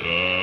Uh.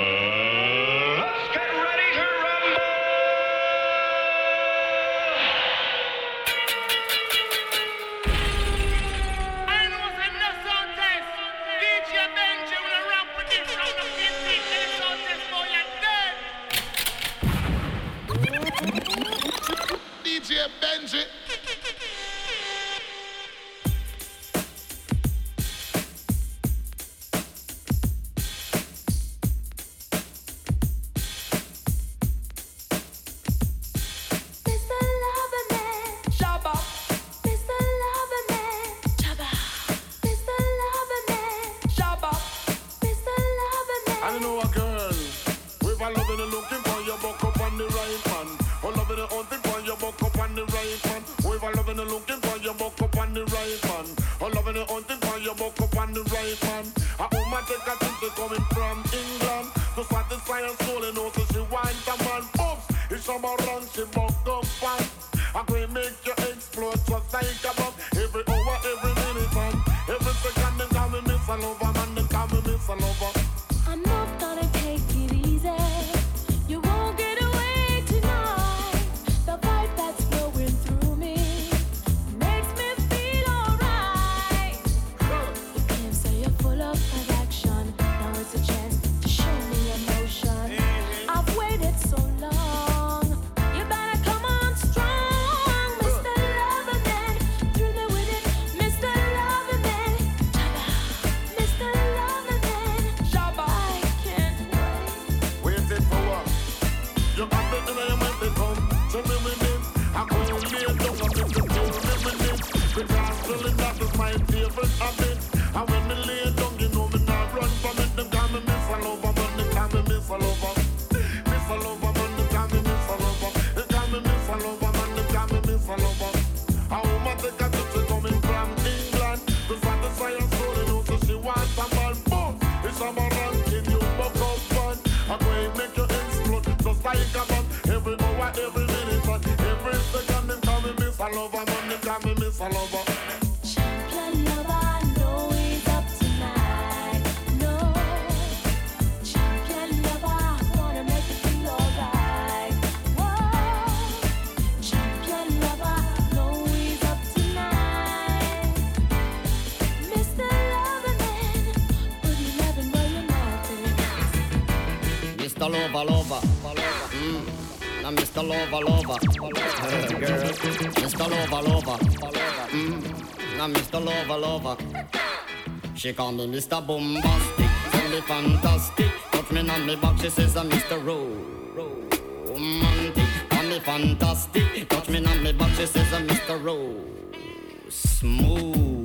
Lover the family misses a lover. Chicken lover, no weed up tonight. Chicken lover, no weed up tonight. Mr. Lover, good evening, Mr. Lover. Girl, Mr. Lover Lover. Mm. Now Mr. Lover Lover. She call me Mr. Bombastic, tell me fantastic. Touch me on me back, she says I'm Mr. Romantic. Call me fantastic, touch me on me back, she says I'm Mr. Rose. Smooth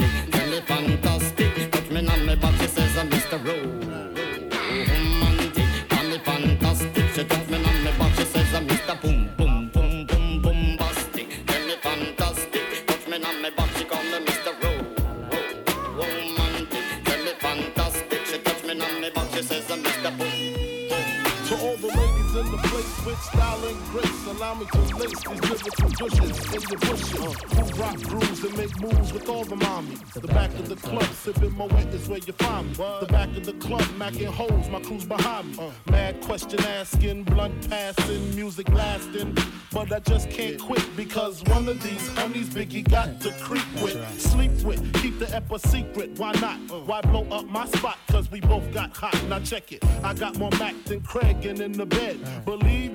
says I'm with style and grace, allow me to lace these lyrical bushes in your bushes. Uh, who rock grooves and make moves with all the mommies. The back of the club, sipping my wet is where you find me. The back of the club, macking holes, my crew's behind me. Uh. Mad question asking, blunt passing, music lasting. But I just can't quit because one of these honeys Biggie got to creep with, sleep with, keep the ep a secret. Why not? Uh. Why blow up my spot? Cause we both got hot. Now check it. I got more Mac than Craig and in the bed. Uh. Believe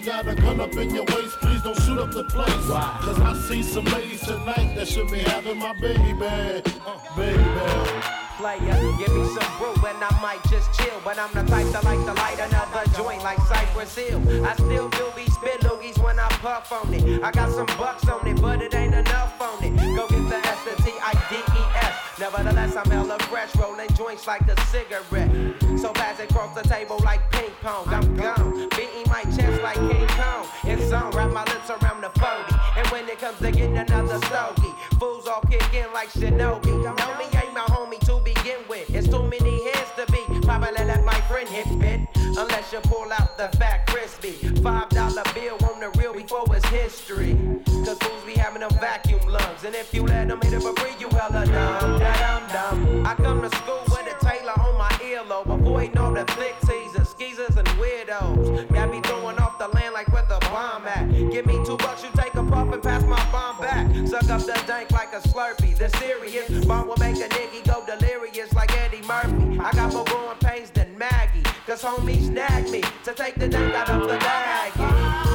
You got a gun up in your waist, please don't shoot up the place. Why? Cause I see some ladies tonight that should be having my baby. Uh, baby player. Give me some brew and I might just chill. But I'm the type that like to light another joint like Cypress Hill. I still do be spit loogies when I puff on it. I got some bucks on it, but it ain't enough on it. Go get the S, the T, I, D, E, S. Nevertheless, I'm hella fresh, rolling joints like a cigarette. So pass it across the table like ping pong. I'm gone, beating my chest like King Kong. It's on, wrap my lips around the 40. And when it comes to getting another stogie, fools all kick in like Shinobi. Know me ain't my homie to begin with. It's too many heads to be. Probably let my friend hit bit. Unless you pull out the fat crispy. Five dollar bill on the real before it's history. Cause fools be having them vacuum lungs. And if you let them hit it for free, you hella dumb. Dum dum. I come to school Cause homies snag me to take the dank out of the bag.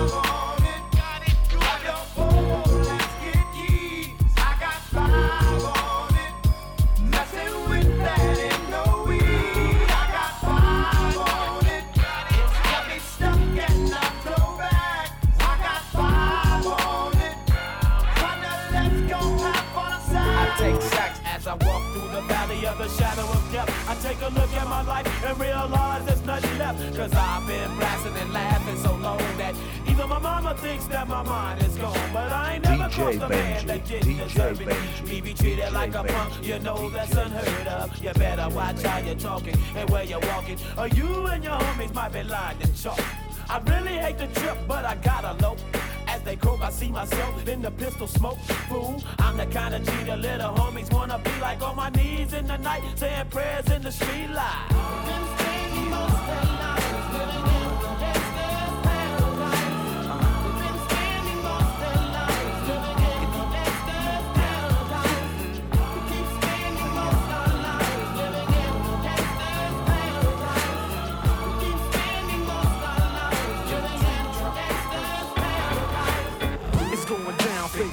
I walk through the valley of the shadow of death. I take a look at my life and realize there's Cause I've been blasting and laughing so long that even my mama thinks that my mind is gone. But I ain't never DJ crossed a man that didn't DJ deserve it. Me be treated like Benji. a punk, you know that's unheard of. You better watch how you're talking and where you're walking. Or you and your homies might be lying to chalk. I really hate the trip, but I gotta low. As they croak, I see myself in the pistol smoke. Fool, I'm the kind of G the little homies wanna be like on my knees in the night, saying prayers in the street light lost and I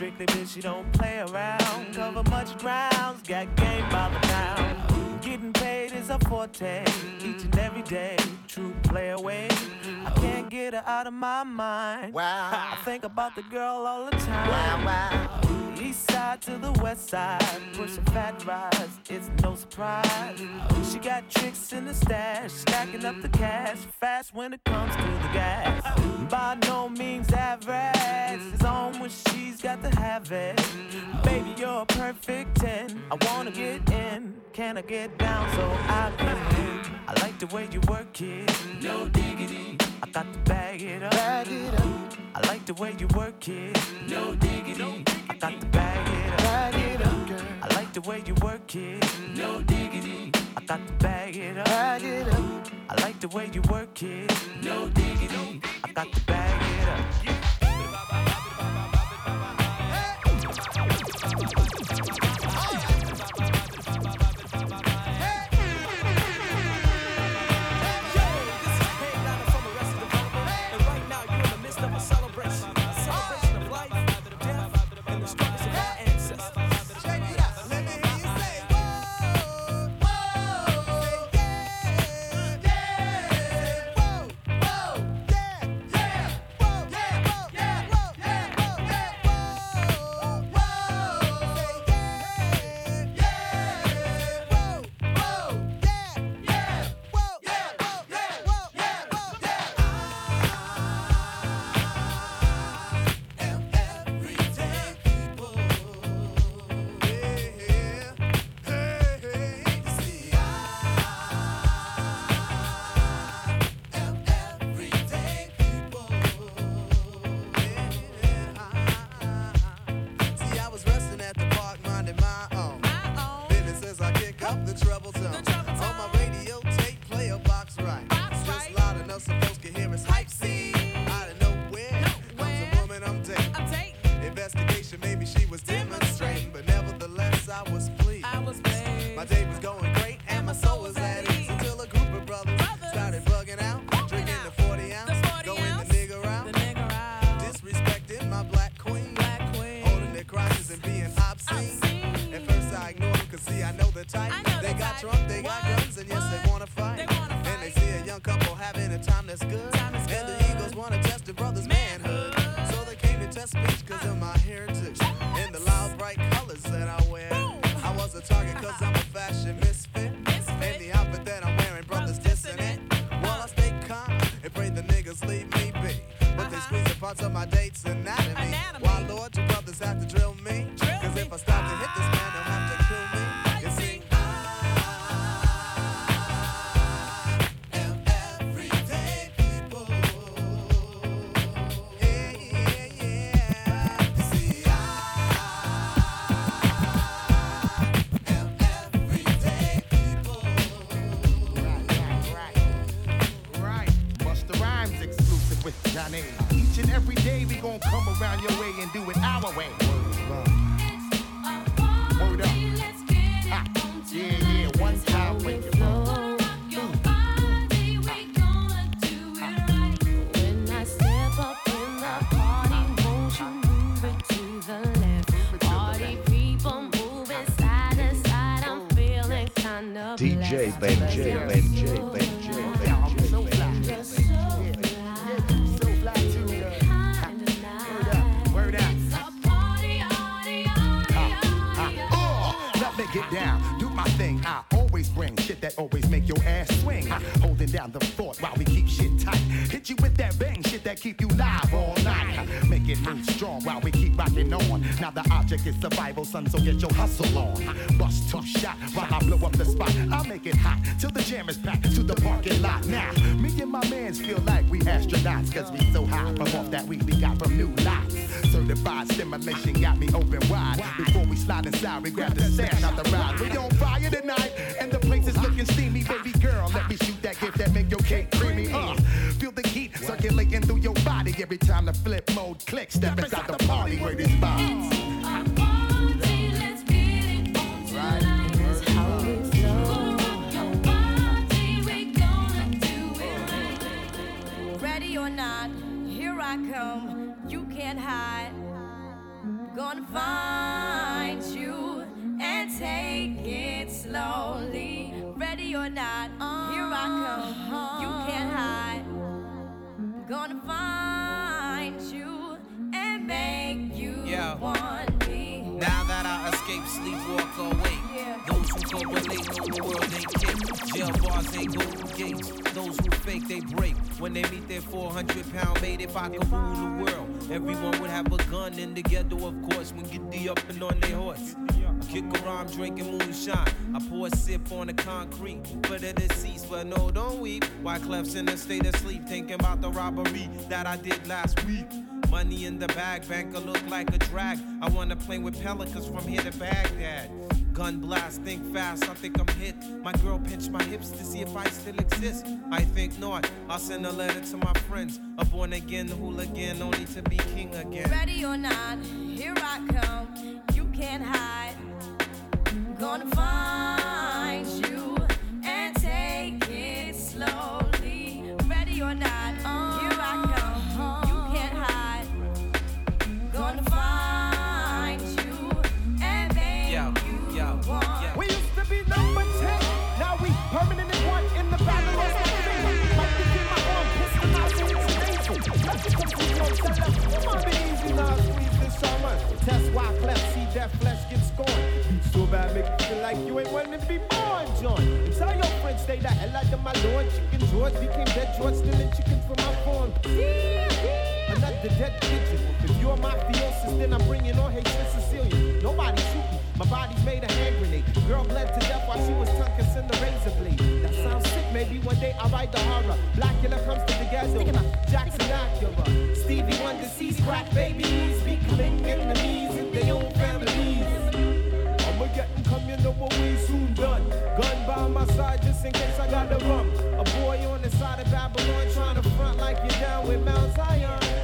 Strictly bitch, you don't play around. Cover much grounds, got game by the pound. Getting paid is a forte, each and every day. True play away. I can't get her out of my mind. Wow. I think about the girl all the time. Wow, wow. East side to the west side, pushing fat rides, it's no surprise. She got tricks in the stash, stacking up the cash, fast when it comes to the gas. By no means average, it's on when she's got to have it. Baby, you're a perfect 10. I wanna get in, can I get down so I can? I like the way you work it, no diggity. I got to bag it up. Bag it up. I like the way you work it. No diggity. I got to bag it up. Bag it up, girl. I like the way you work it. No diggity. I got to bag it up. Bag it up. I like the way you work it. No diggity. I got to nice. Word out. It's a party, party, party, Uh, let me get down, do my thing. I always bring shit that always make your ass swing. Holding down the fort while we keep shit tight. Hit you with that bang shit that keep you live all night. Make it move strong while we keep rocking on. Now the object is survival, son, so get your hustle on. Cause we so high from off that weed we got from new lots. Certified stimulation got me open wide. Before we slide inside, we grab the stash out the sip on the concrete for the deceased, but no, don't weep. Why Clef's in a state of sleep, thinking about the robbery that I did last week. Money in the bag, banker look like a drag. I wanna play with pelicans from here to Baghdad. Gun blast, think fast, I think I'm hit. My girl pinched my hips to see if I still exist. I think not. I'll send a letter to my friends. A born again hooligan, only to be king again. Ready or not, here I come. You can't hide. Gonna find Test why flesh, see that flesh get scorned. So bad, make you feel like you ain't wanting to be born, John. Tell your friends, stay the hell out of my lord. Chicken George became dead George, stealing chickens from my farm. Another dead pigeon. If you're my theosis, then I'm bringing on hatred Sicilian. Nobody shoot me. My body's made a hand grenade. Girl bled to death while she was tongue kissing the razor blade. That sounds sick. Maybe one day I'll write the horror. Blackula comes to the ghetto. Jackson Acura. Stevie Wonder sees crack babies. Be killing enemies in their own families. I'ma get you know what we soon done. Gun by my side just in case I got the rum. A boy on the side of Babylon trying to front like you're down with Mount Zion.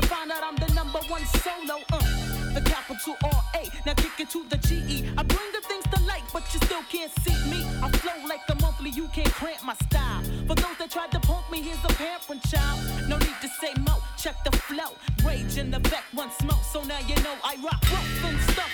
to find out I'm the number one solo. Uh, the capital R A. Now kick it to the G E. I bring the things to light, but you still can't see me. I flow like the monthly. You can't cramp my style. For those that tried to punk me, here's a pamphlet child. No need to say mo. Check the flow. Rage in the back, one smoke. So now you know I rock rough and stuff.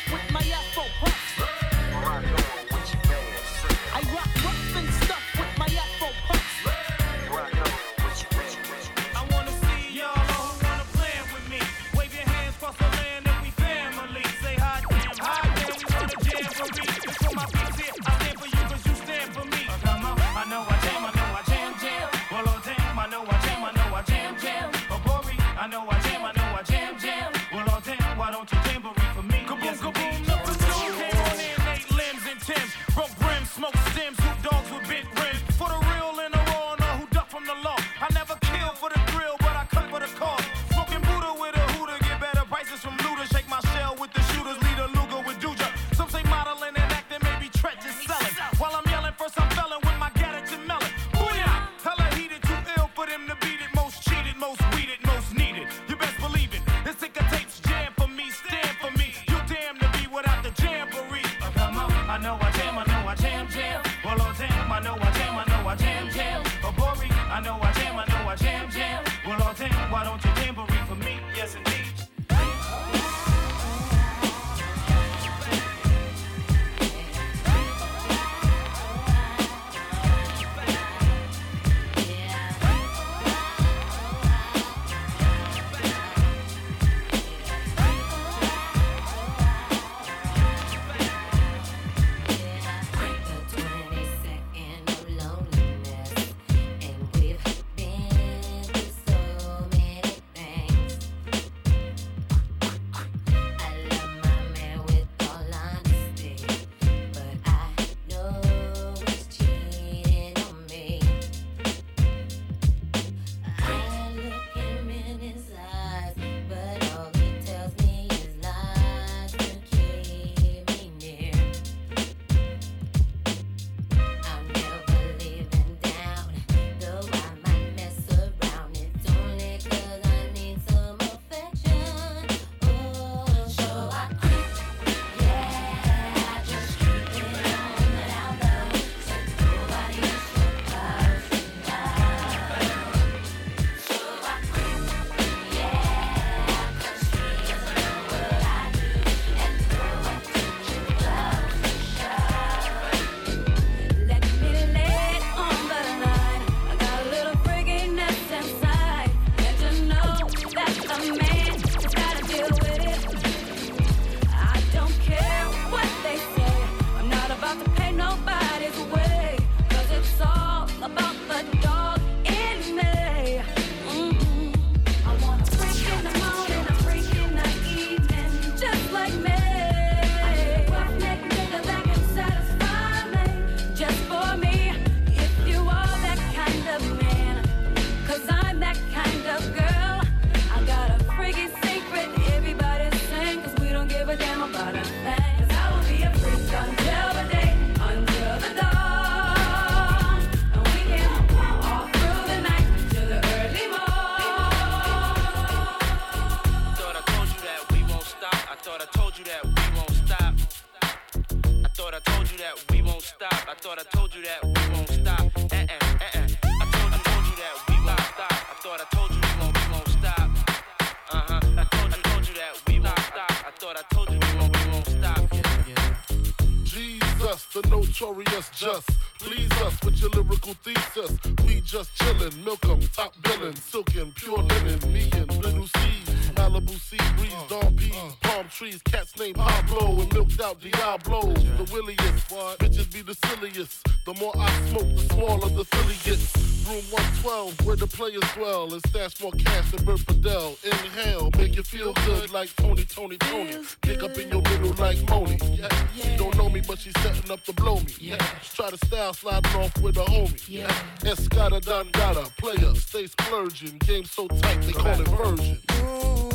homie. Yeah. Escada, don, gotta, player, stay splurging. Game so tight, they call it version. Ooh.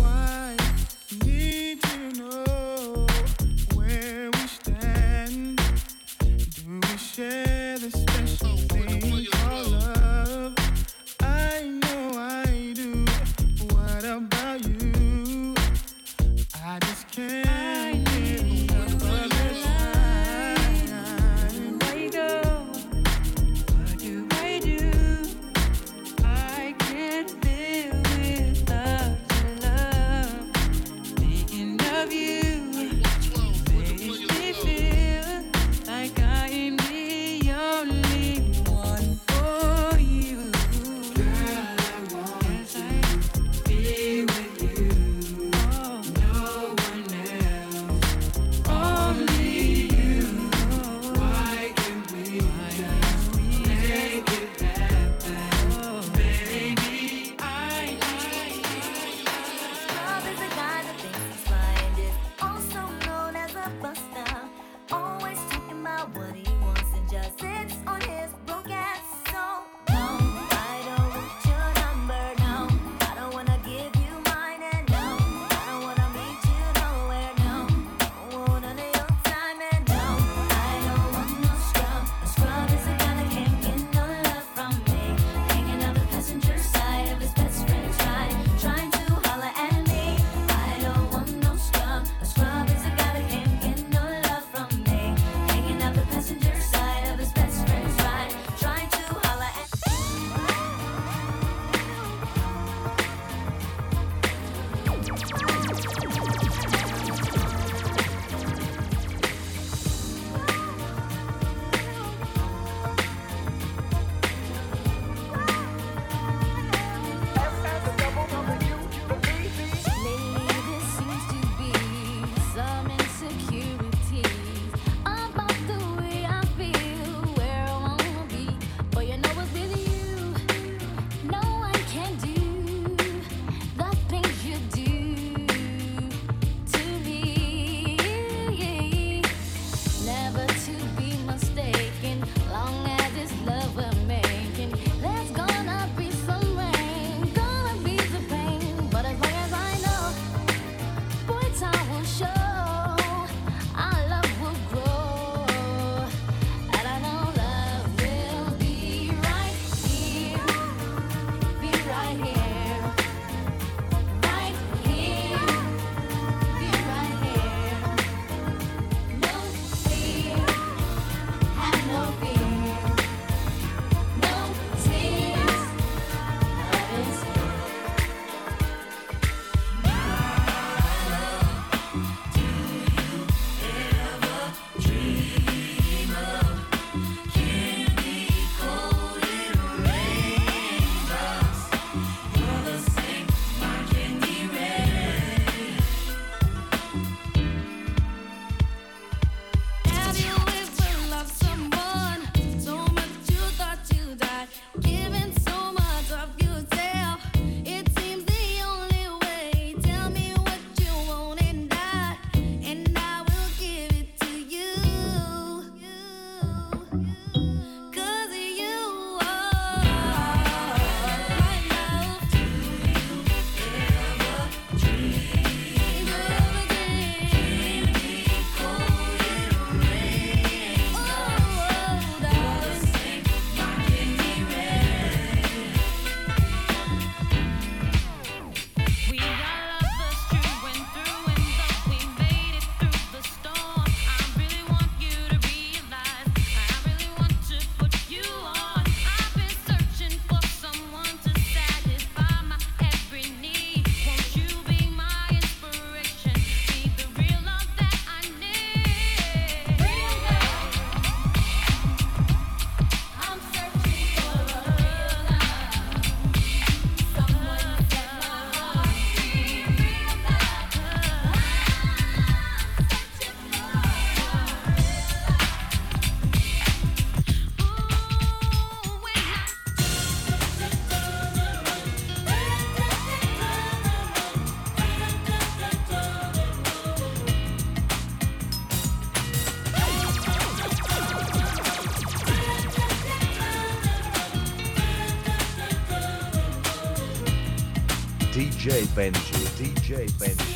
Benji, DJ Benji.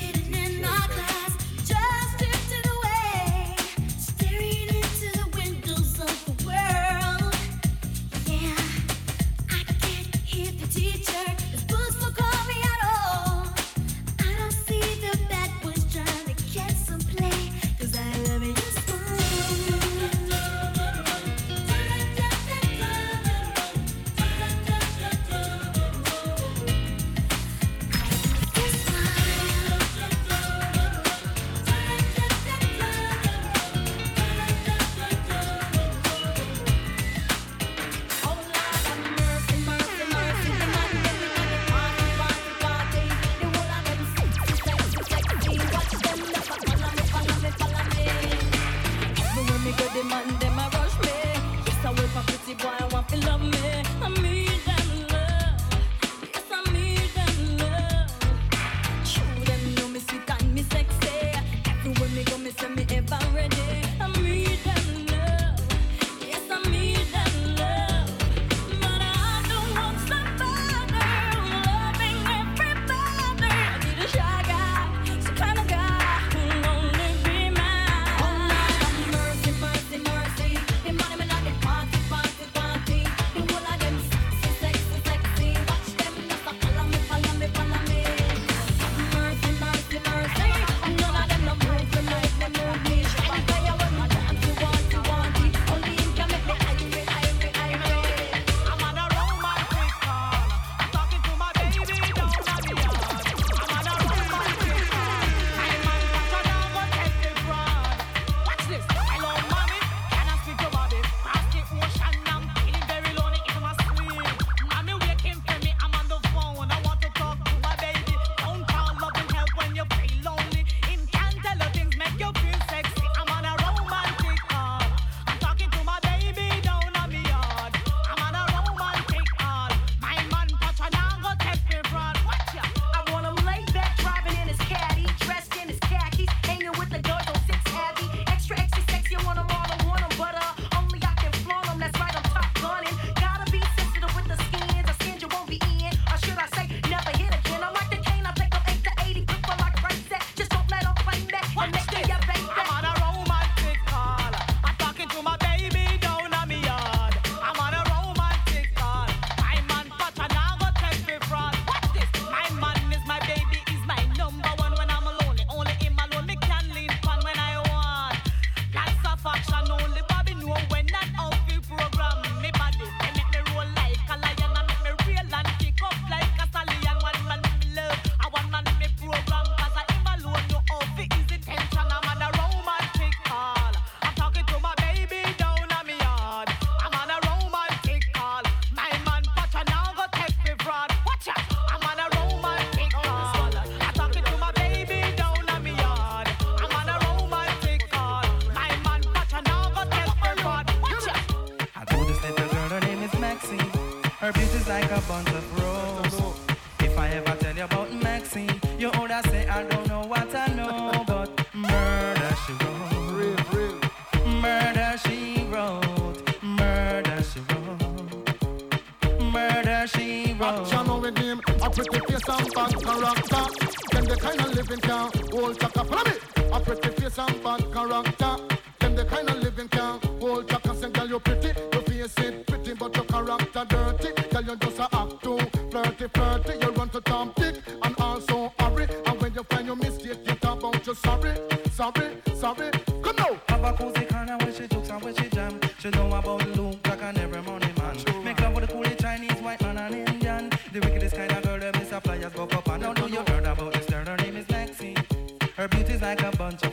white man and Indian. The wickedest kind of girl them is a flyers go up and now do you heard about this girl? Her name is Lexi. Her beauty's like a bunch of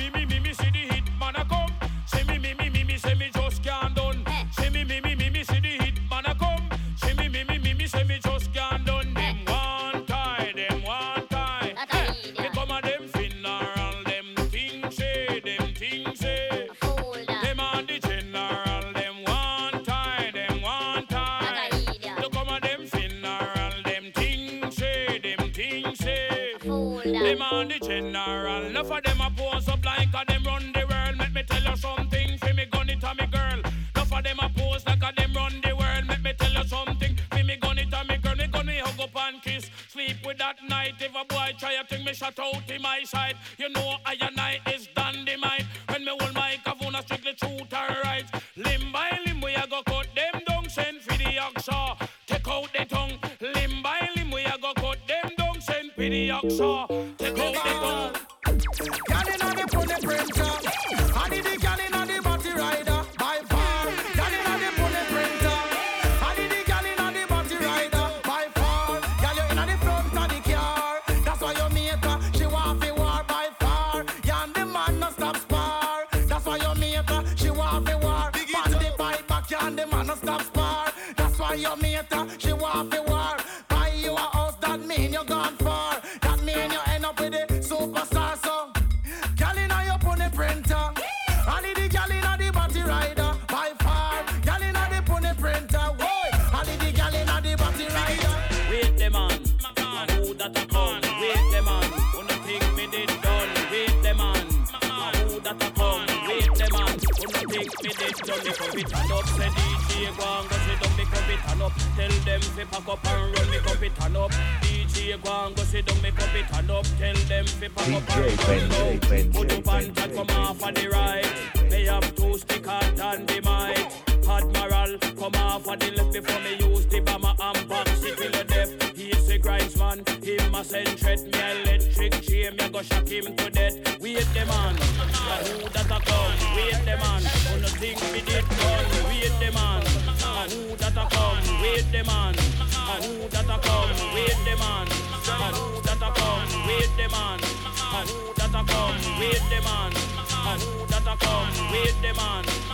Admiral, come off on the left before me use the bomber and box it till the death. He's a grindsman, him a send threat. Me electric chain, me go shock him to death. Wait the man, yeah, who that a come? Wait the man, on the thing we did done. Wait the man, ah, who that a come? Wait the man, ah, who that a come? Wait the man, ah, who that a come? Wait the man, ah, who that a come? Wait the man, ah, who that a come? Wait the man,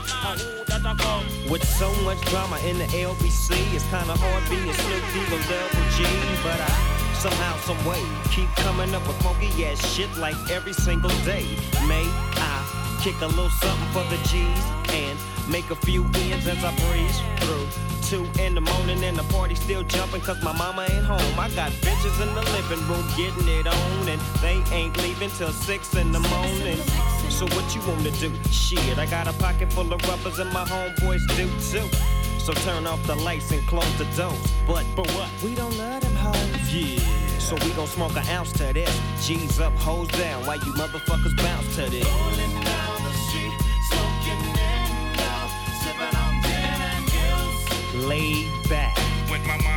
With so much drama in the LBC, it's kinda hard being Snoop Dogg Double G. But I somehow, some way, keep coming up with funky ass shit like every single day. May I kick a little something for the G's and make a few ends as I breeze through. Two in the morning and the party still jumping cause my mama ain't home. I got bitches in the living room getting it on and they ain't leaving till six in the morning. So what you wanna do? Shit, I got a pocket full of rubbers and my homeboys do too. So turn off the lights and close the doors. But but what? We don't love them hoes. Yeah. So we gon' smoke an ounce to this. G's up, hoes down. Why you motherfuckers bounce to this? Laid back. With my mind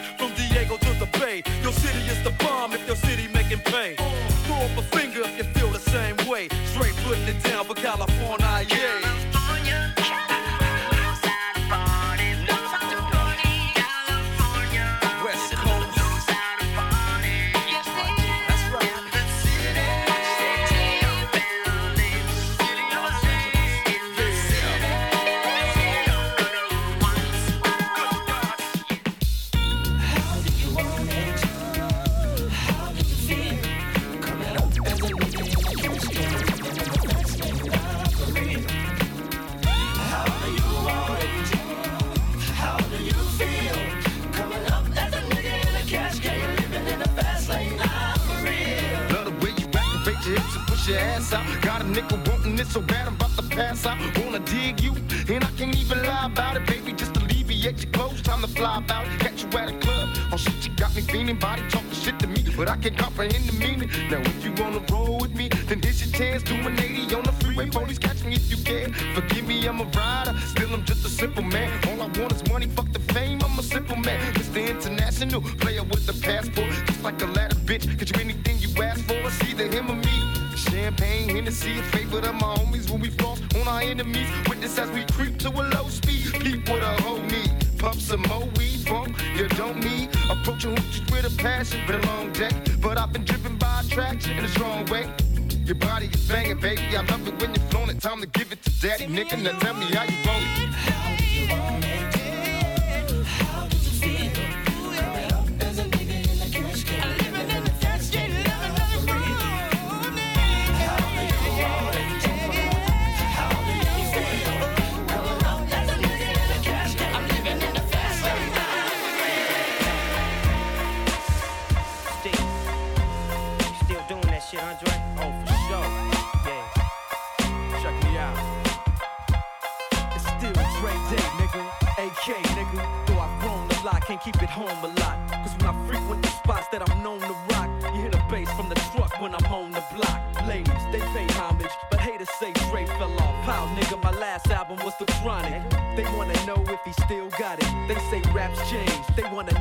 change. They wanna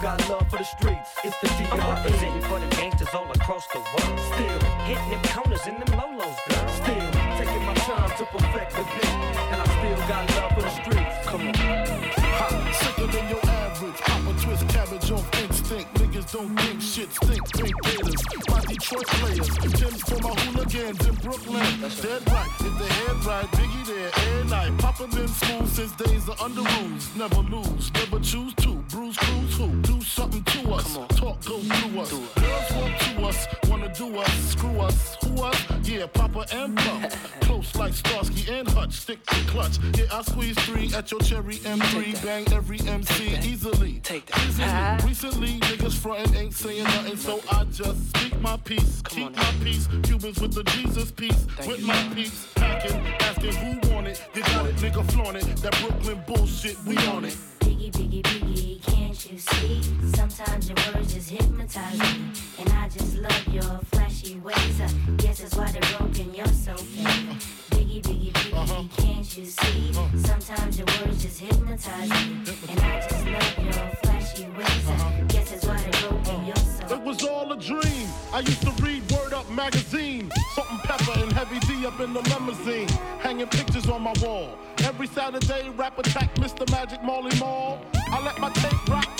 got love for the streets. It's the I'm D.R.E. representing for them gangsters all across the world. Still hitting them corners and them lolos, girl. Still taking my time to perfect the beat. And I still got love for the streets. Come on. Ha, sicker than your average. Pop a twist cabbage off instinct. Niggas don't think shit stink. Pink Gators, my Detroit players. Tim's for my hooligans in Brooklyn. Dead right, if the head right, Biggie there, air night. Papa been school since days of Underoos. Never lose, and Pump. Close like Starsky and Hutch, stick to clutch. Yeah, I squeeze three at your cherry M3. Bang every MC easily. Take that. Recently, niggas frontin' ain't saying nothing, so I just speak my peace. Keep my peace. Cubans with the Jesus piece. with my peace. Packing, asking who want it. You got it, nigga, flaunt it. That Brooklyn bullshit, we on it. Biggie, biggie, biggie, can't you see? Sometimes your words just hypnotize me. And I just love your flashy ways. I guess that's why they're broken, you're so fake. Biggie, biggie, biggie, uh-huh. can't you see? Uh-huh. Sometimes your words just hypnotize me. And I just love your flashy ways. I uh-huh. guess that's why they're broken, you're so It was all a dream. I used to read Word Up magazine. Salt and Pepa and heavy D up in the limousine. Hanging pictures on my wall. Every Saturday, rap attack Mr. Magic Marley Marl. I let my tape rock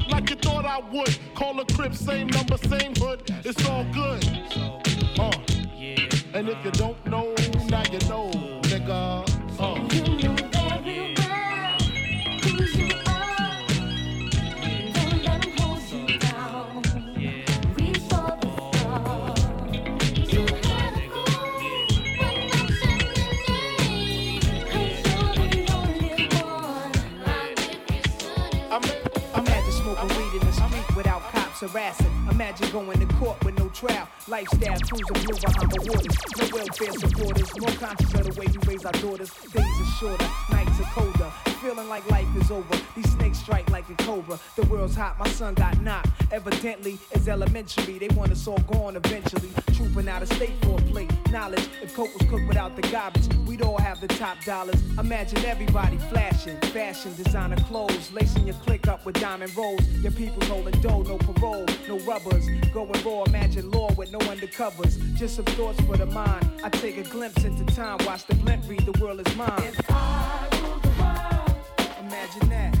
I would. Call a crib, same number, same hood. It's all good. Uh, and if you don't harassing. Imagine going to court with no trial. Lifestyle cruising blue behind the waters. No welfare supporters. More conscious of the way we raise our daughters. Days are shorter, nights are colder. Feeling like life is over. These snakes strike like a cobra. The world's hot, my son got knocked. Evidently, it's elementary. They want us all gone eventually. Trooping out of state for a plate. Knowledge, if coke was cooked without the garbage, we'd all have the top dollars. Imagine everybody flashing, fashion, designer clothes, lacing your click up with diamond rolls. Your people's holding dough, no parole, no rubbers. Going raw, imagine law with no undercovers. Just some thoughts for the mind. I take a glimpse into time, watch the blimp read, the world is mine. Imagine that.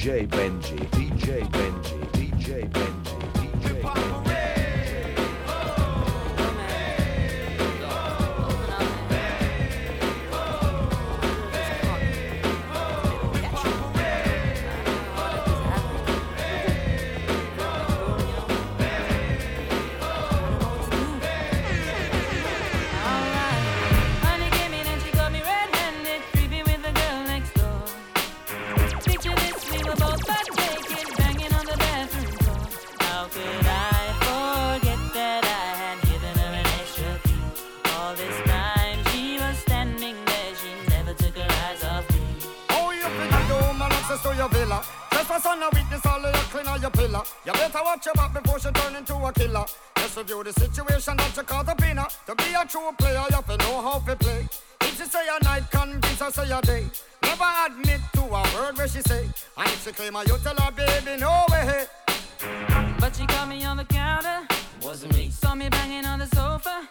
DJ Benji, You better watch your back before she turn into a killer. Just review the situation that you caught up in her. To be a true player, you have to know how to play. If she say a night, convince her say a day. Never admit to a word where she say. And if she claim her, you tell her, baby, no way. But she caught me on the counter. Wasn't me. Saw me banging on the sofa.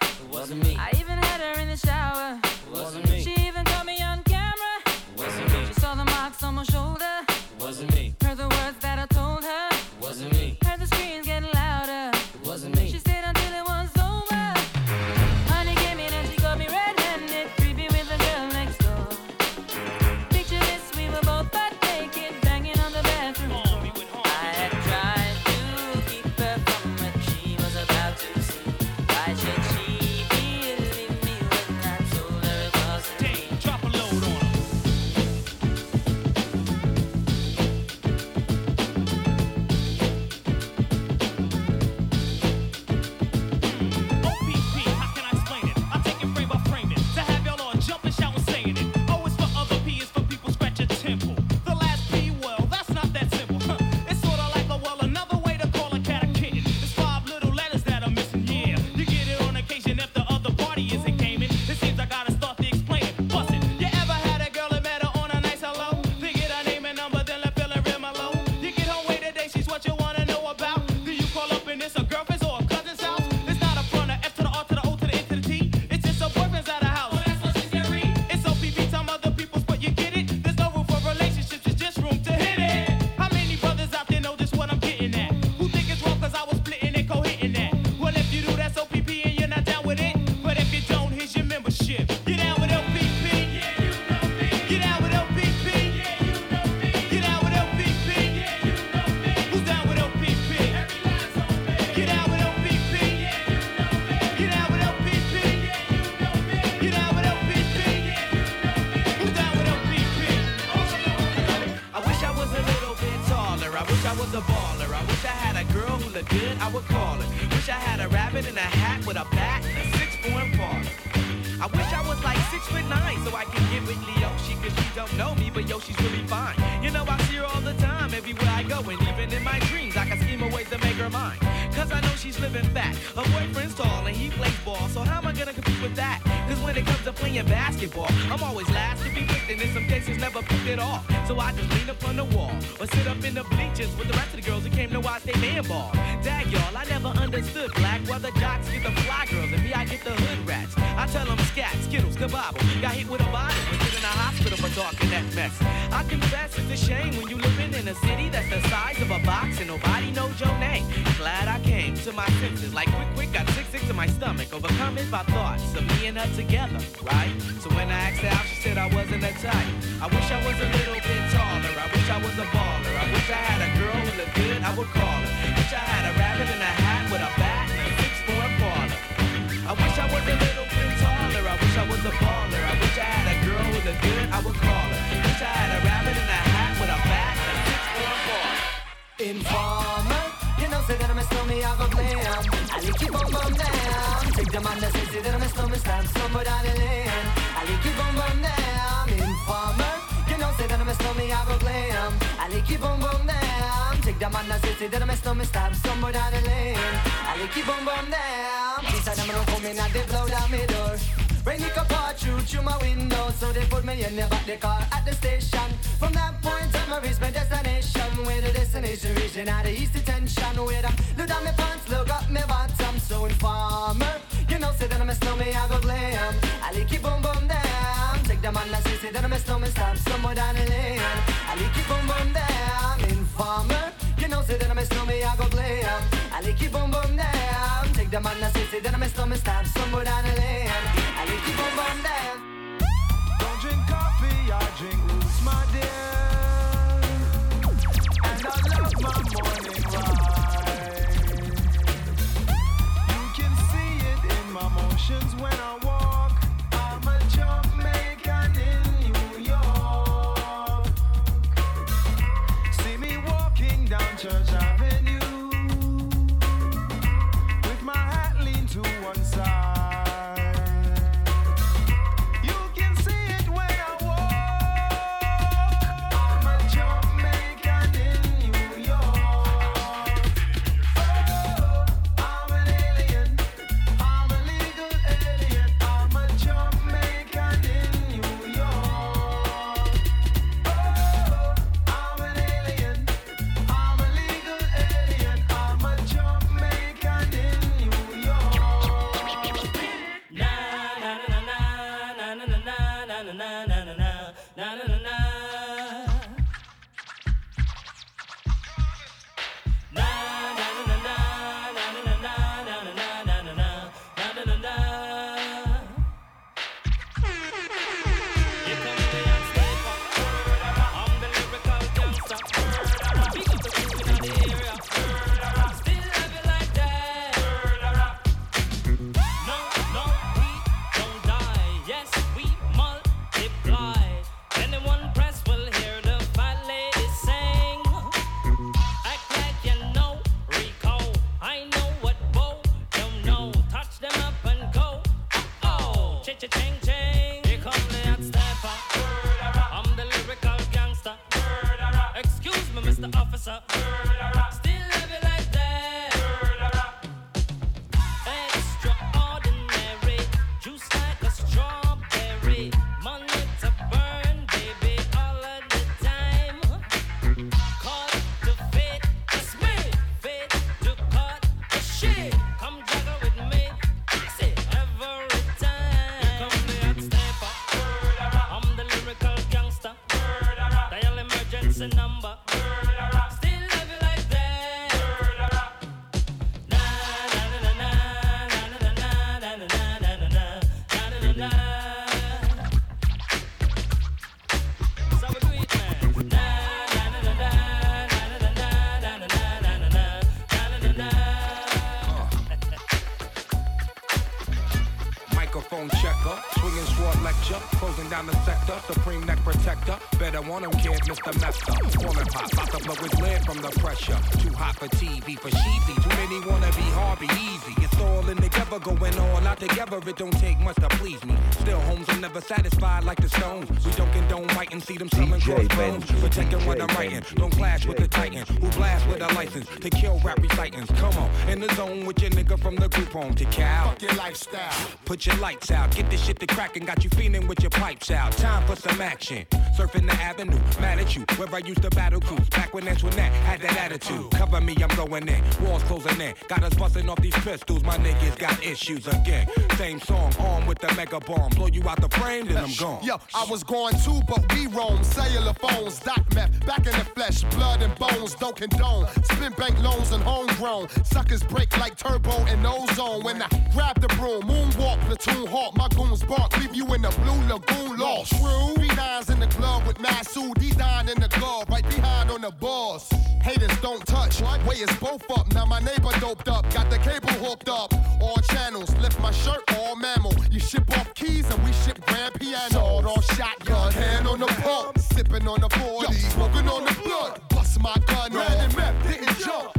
Man ball. Dag y'all, I never understood black why the jocks get the fly girls and me I get the hood rats. I tell them scat, skittles, kabobble. Got hit with a bottle and put in a hospital for talking that mess. I confess it's a shame when you living in a city that's the size of a box and nobody knows your name. Glad I came to my senses, like quick, quick, got sick, sick to my stomach, overcome by thoughts of me and her together, right? So when I asked her out, she said I wasn't a type. I wish I was a little bit taller. I wish I was a baller. I wish I had a girl who looked good. I would call her. Wish I had a rabbit in a hat with a bat and a six for a parlor. I wish I was a little bit taller. I wish I was a baller. I wish I had a girl who looked good. I would call her. Wish I had a rabbit in a hat with a bat and a six for a parlor. Informer, say that I'm a snowman, I go blam. I like you bum bum down. Take the man that says say that I'm a snowman, stamp somewhere down the lane. I like you bum bum down. Informer, you know, say that I'm a snowman, I go glam. I like you bum bum down. Take the man that says say that I'm a snowman, stamp somewhere down the lane. I like you bum bum down. These are them don't come in and they blow down my door. Rain it come through through my window, so they put me in the back the car at the station. From that point on, I reach my destination. Where the destination region at the east detention. Where I look down my pants, look up my bottom. So informer, you know, say that I'm a snowman, I go glam. I like it boom boom down. Take the man that say, say that I'm a snowman, stop somewhere down the lane. I like it boom boom down. Informer, you know, say that I'm a snowman, I go glam. I like it boom boom down. Take the man that say, say that I'm a snowman, stop somewhere down the lane. I it boom boom down. Don't drink coffee, I drink roots, my dear. And I love my morning ride. You can see it in my motions when I walk. I'm a Jamaican in New York. See me walking down Church want him, like the stones. We don't condone writing, see them selling DJ crossbones. Benji, Protecting what DJ I'm writing. Don't clash with the titan who blast with a license to kill rap recitants. Come on, in the zone with your nigga from the group home to Cal. Fuck your lifestyle. Put your lights out, get this shit to crackin', got you feeling with your pipes out. Time for some action. Surfing the avenue, mad at you, where I used to battle cruise. Back when Antoinette had that attitude. Cover me, I'm going in. Walls closing in. Got us busting off these pistols, my niggas got issues again. Same song, armed with the mega bomb. Blow you out the frame, then I'm gone. Yo, I was going too, but we roam. Cellular phones, dot meth, back in the flesh, blood and bones, don't condone. Spin bank loans and homegrown. Suckers break like turbo and ozone. When I grab the broom, moonwalk, platoon hawk, my goons bark, leave you in the blue lagoon lost. True. Three nines in the glove with Masu, D9 in the glove, right behind on the boss. Haters don't touch, way is both up. Now my neighbor doped up, got the cable hooked up. All channels, lift my shirt, all mammal. You ship off keys and we ship grand piano. Sawed off shotgun, hand on the pump, sipping on the 40, smoking on the blood. Bust my gun Red and meth didn't jump.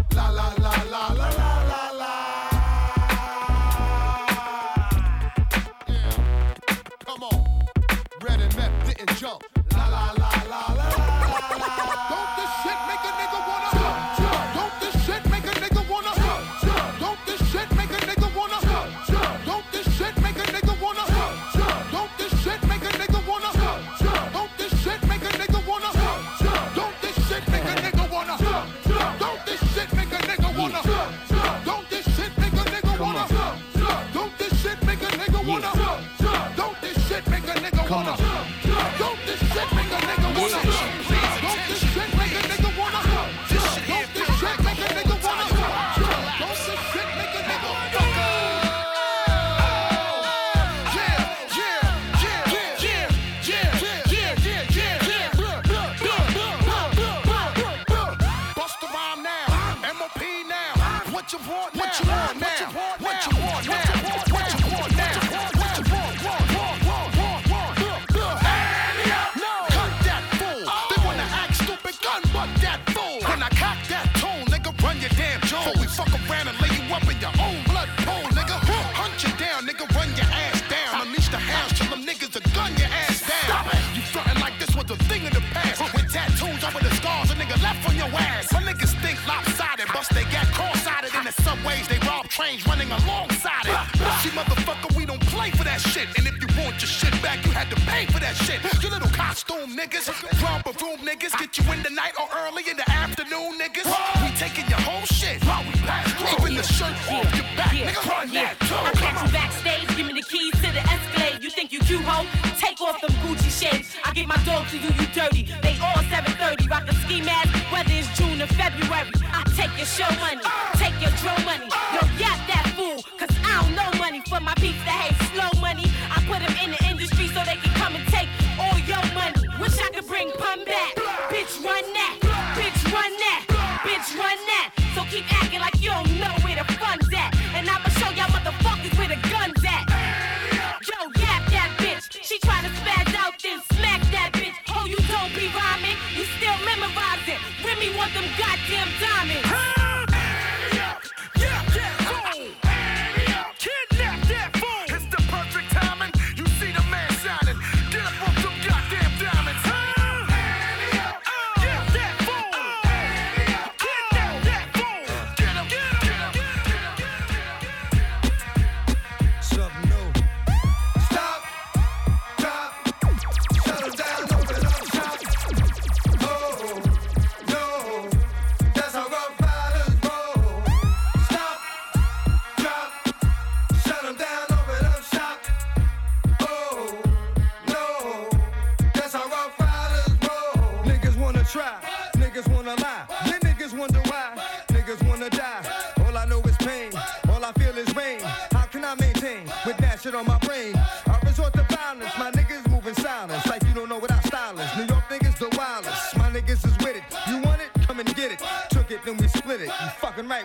Trains running alongside it. See, motherfucker, we don't play for that shit. And if you want your shit back, you had to pay for that shit. You little costume niggas, romper room niggas, get you in the night or early in the afternoon niggas. We taking your whole shit while we pass through. Even the shirt off your back, nigga, run that too. I catch you backstage, give me the keys to the Escalade. You think you cute, ho? Take off them Gucci shades. I get my dog to do you dirty. They all 730, rock a ski mask, whether it's June or February. I take your show money, uh. So keep acting like you don't know where the fun's at. And I'ma show y'all motherfuckers where the gun's at. Yo, yap that bitch. She tryna spaz out, then smack that bitch. Oh, you don't be rhyming. You still memorizing. Remy want them goddamn diamonds.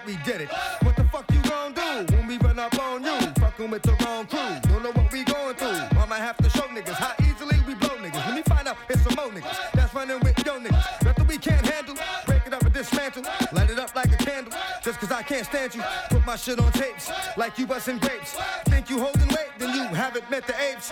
we did it. What the fuck you gon' do when we run up on you? Fucking with the wrong crew. Don't know what we going through. Mama have to show niggas how easily we blow niggas. Let me find out it's some more niggas that's running with yo niggas. Nothing we can't handle. Break it up and dismantle. Light it up like a candle. Just cause I can't stand you. Put my shit on tapes like you bustin' grapes. Think you holding weight? Then you haven't met the apes.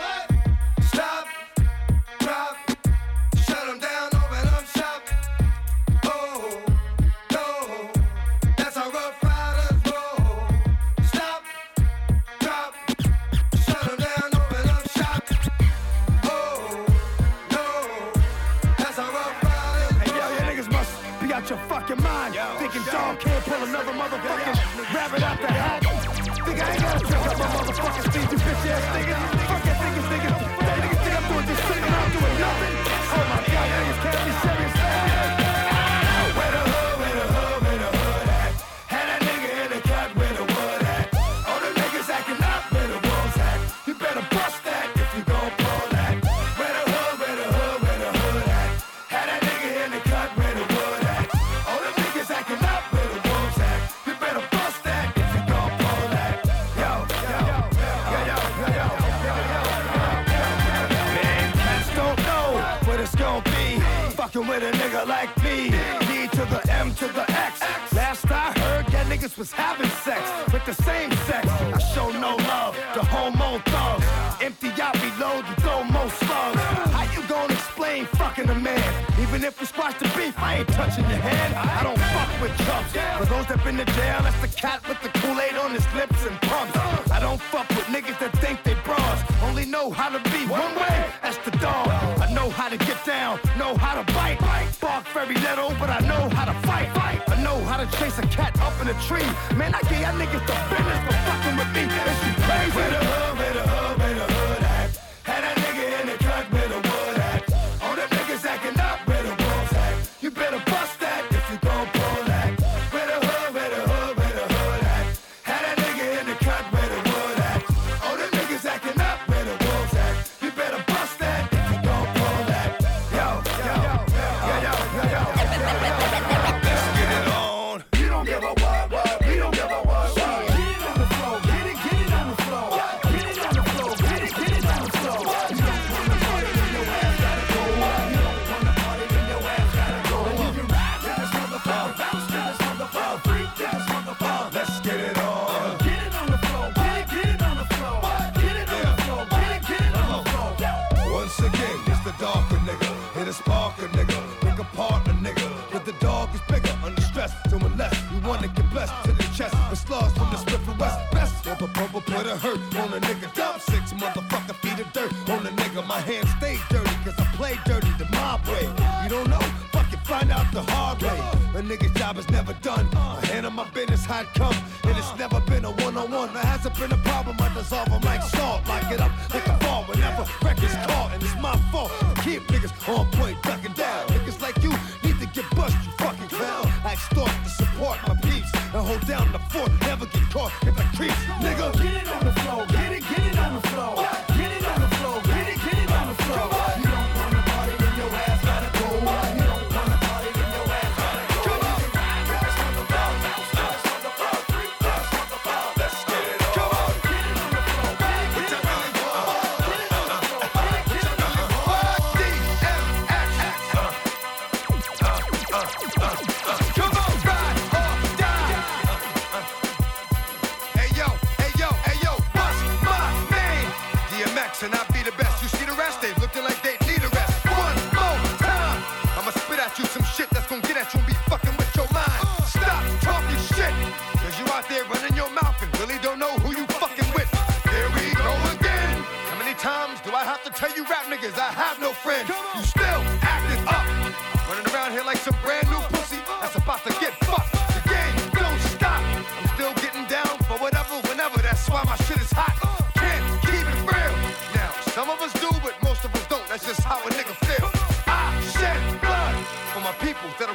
ain't touching your head. I don't fuck with chumps. For those that been to jail, that's the cat with the Kool-Aid on his lips and pumps. I don't fuck with niggas that think they bras. Only know how to be one way, that's the dog. I know how to get down, know how to bite. Bark very little, but I know how to fight. I know how to chase a cat up in a tree. Man, I get y'all niggas the.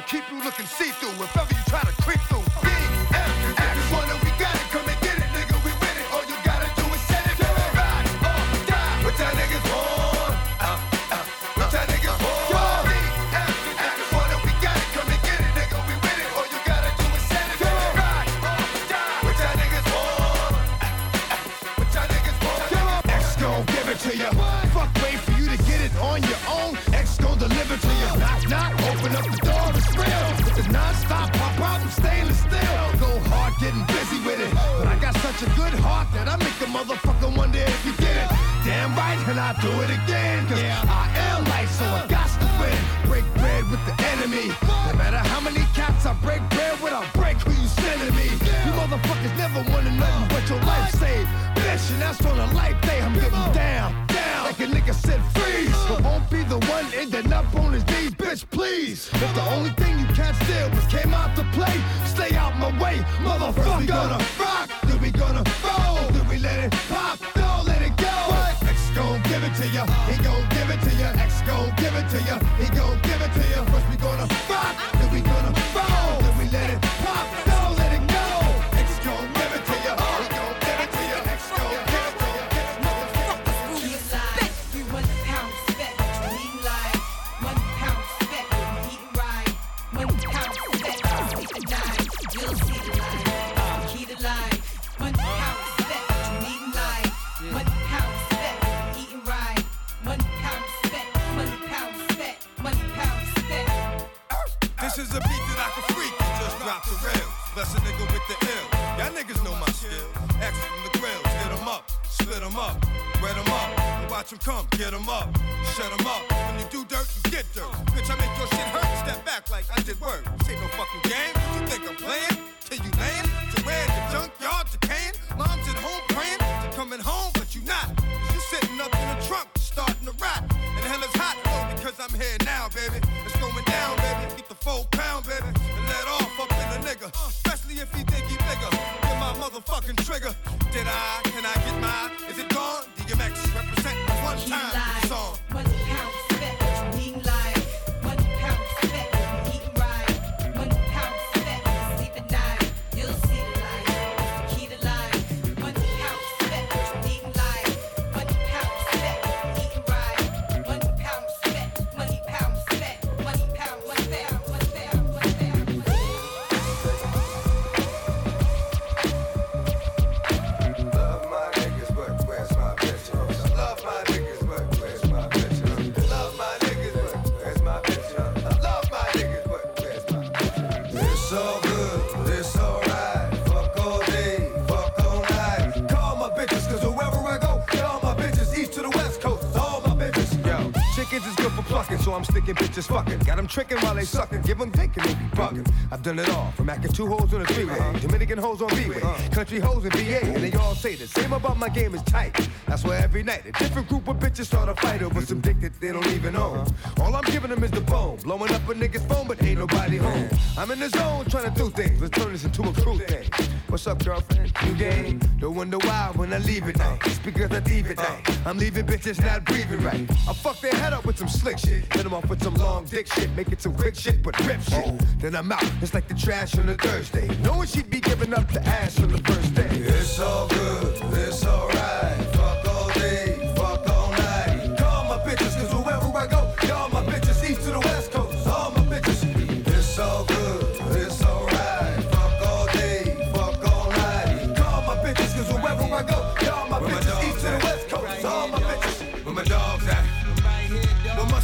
keep you looking see through. If ever tricking while they sucking, give them thinking they be bugging. I've done it all, from acting two hoes on the freeway, uh-huh. Dominican hoes on B-way, uh-huh. country hoes in VA, and they all say the same about my game is tight. That's why every night a different group of bitches start a fight over some dick that they don't even own. Uh-huh. All I'm giving them is the bone, blowing up a nigga's phone, but ain't nobody home. I'm in the zone trying to do things, let's turn this into a crew thing. What's up, girlfriend? Game? Don't wonder why when I leave at night. It's because I leave at night. Uh, I'm leaving bitches not breathing right. I fuck their head up with some slick shit. Hit them off with some long dick shit. Make it some quick shit, but rip shit. Then I'm out. It's like the trash on a Thursday. Knowing she'd be giving up the ass on the first day. It's all good, it's alright.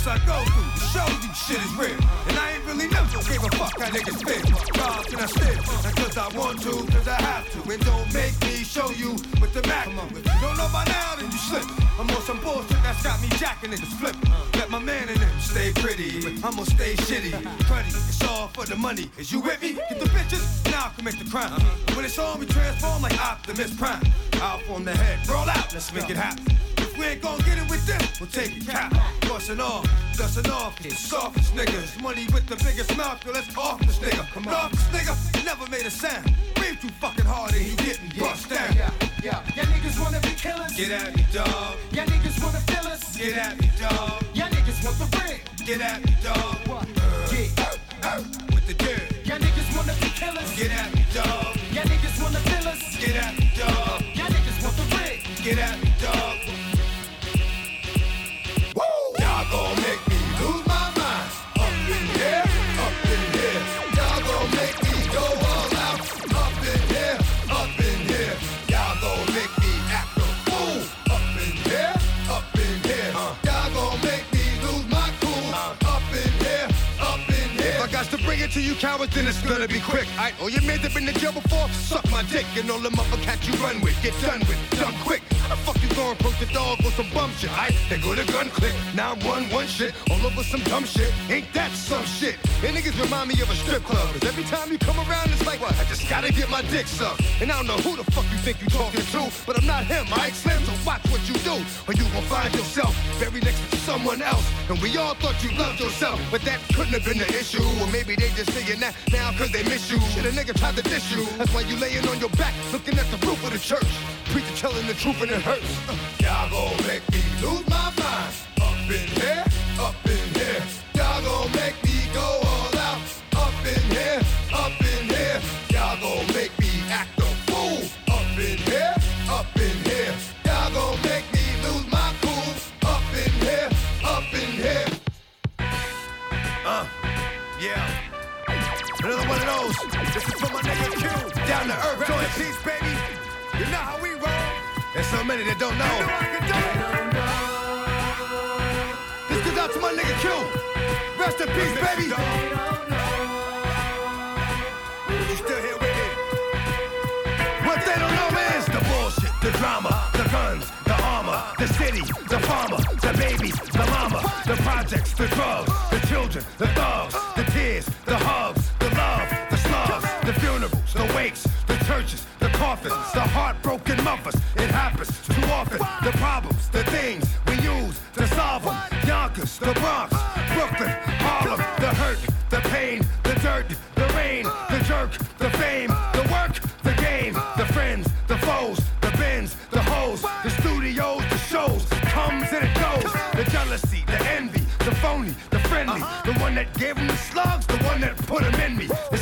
I go through to show you shit is real? And I ain't really never gave a fuck how niggas feel. God, and I still? Not cause I want to, cause I have to. And don't make me show you with the Mac. If you don't know by now, then you slip. I'm on some bullshit that's got me jacking niggas flip. Let my man in them stay pretty. I'ma stay shitty. Cruddy, it's all for the money. Is you with me? Get the bitches, now I commit the crime. When it's on, we transform like Optimus Prime. Out on the head, roll out, let's make it happen. We ain't gon' get it with them, we'll take it cap. Bustin' off, dustin' off, the softest niggas. Money with the biggest mouth, yo, let's off this nigga. Come on. Off this nigga, never made a sound. Breathe too fucking hard and he getting bust down. Yeah, yeah. Y'all niggas wanna be killers. Get at me, dog. Y'all niggas wanna fill us. Get at me, dog. Y'all niggas want the ring. Get at me, dog. Yeah. With the dirt. Y'all niggas wanna be killers. Get at me, dog. Y'all niggas wanna fill us. Get at me, dog. Y'all niggas want the ring. Get at me, dog. To you cowards, then it's gonna be quick. I all oh, your men that been in jail before, suck my dick, and all the motherfuckers you run with, get done with, done quick. And approach the dog with some bum shit. I they go to gun click, now run one shit all over some dumb shit. Ain't that some shit? And niggas remind me of a strip club. Cause every time you come around, it's like, I just gotta get my dick sucked. And I don't know who the fuck you think you talking to, but I'm not him, I Slim, so watch what you do, or you gon' find yourself very next to someone else. And we all thought you loved yourself, but that couldn't have been the issue. Or maybe they just saying that now cause they miss you. Shit, a nigga tried to diss you. That's why you laying on your back, looking at the roof of the church. Preacher telling the truth and it hurts. Y'all gon' make me lose my mind. Up in here, up in here. Y'all gon' make me go all out. Up in here, up in here. Y'all gon' make me act a fool. Up in here, up in here. Y'all gon' make me lose my cool. Up in here, up in here. Uh, yeah. Another one of those. This is for my nigga Q. Down to earth, joint peace, baby. You know how we. There's so many that don't know. This goes out to my nigga Q. Rest in peace, baby. You still here with me? What they don't know is the bullshit, the drama, the guns, the armor, the city, the farmer, the Bronx, Brooklyn, Harlem, the hurt, the pain, the dirt, the rain, the jerk, the fame, the work, the game, the friends, the foes, the bins, the hoes, the studios, the shows, comes and it goes. The jealousy, the envy, the phony, the friendly, uh-huh. the one that gave him the slugs, the one that put him in me. The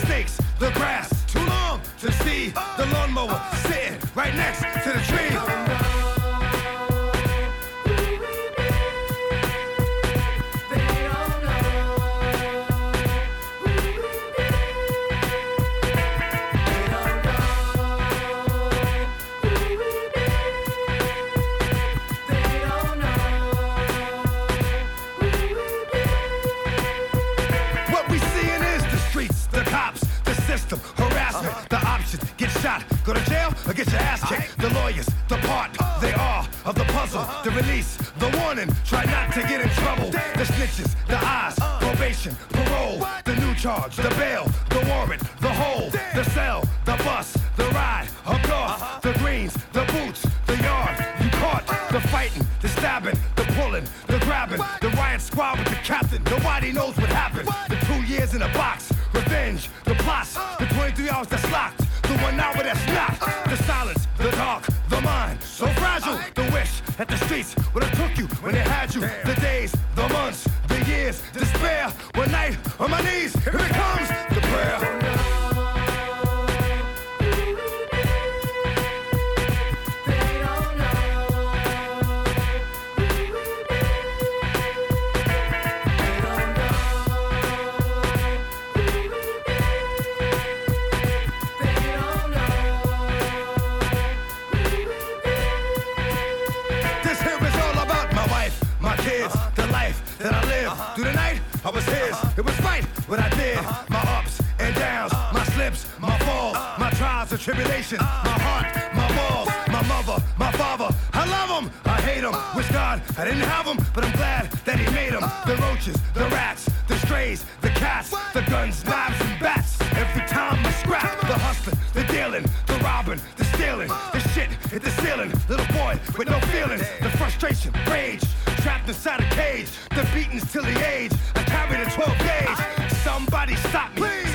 trials and tribulations, my heart, my walls, my mother, my father. I love them, I hate them. Wish God I didn't have them, but I'm glad that He made them. The roaches, the rats, the strays, the cats, the guns, knives, and bats. Every time I scrap, the hustling, the dealing, the robbing, the stealing, the shit hit the ceiling. Little boy with no feelings, the frustration, rage, trapped inside a cage. The beatings till the age. I carried a 12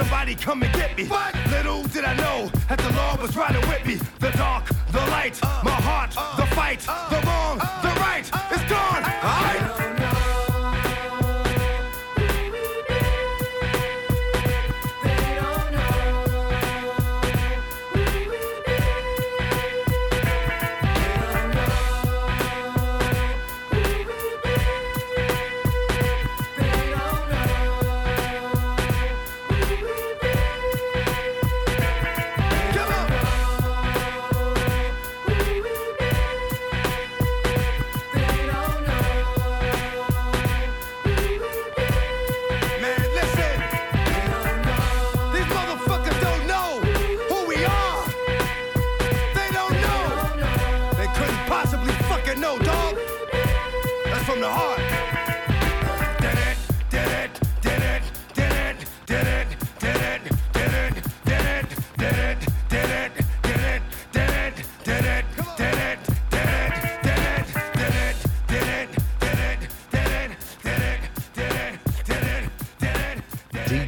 somebody come and get me. What? Little did I know that the Lord was riding with me. The dark, the light, uh. my heart, the fight, uh. the wrong, the right. Uh. It's gone.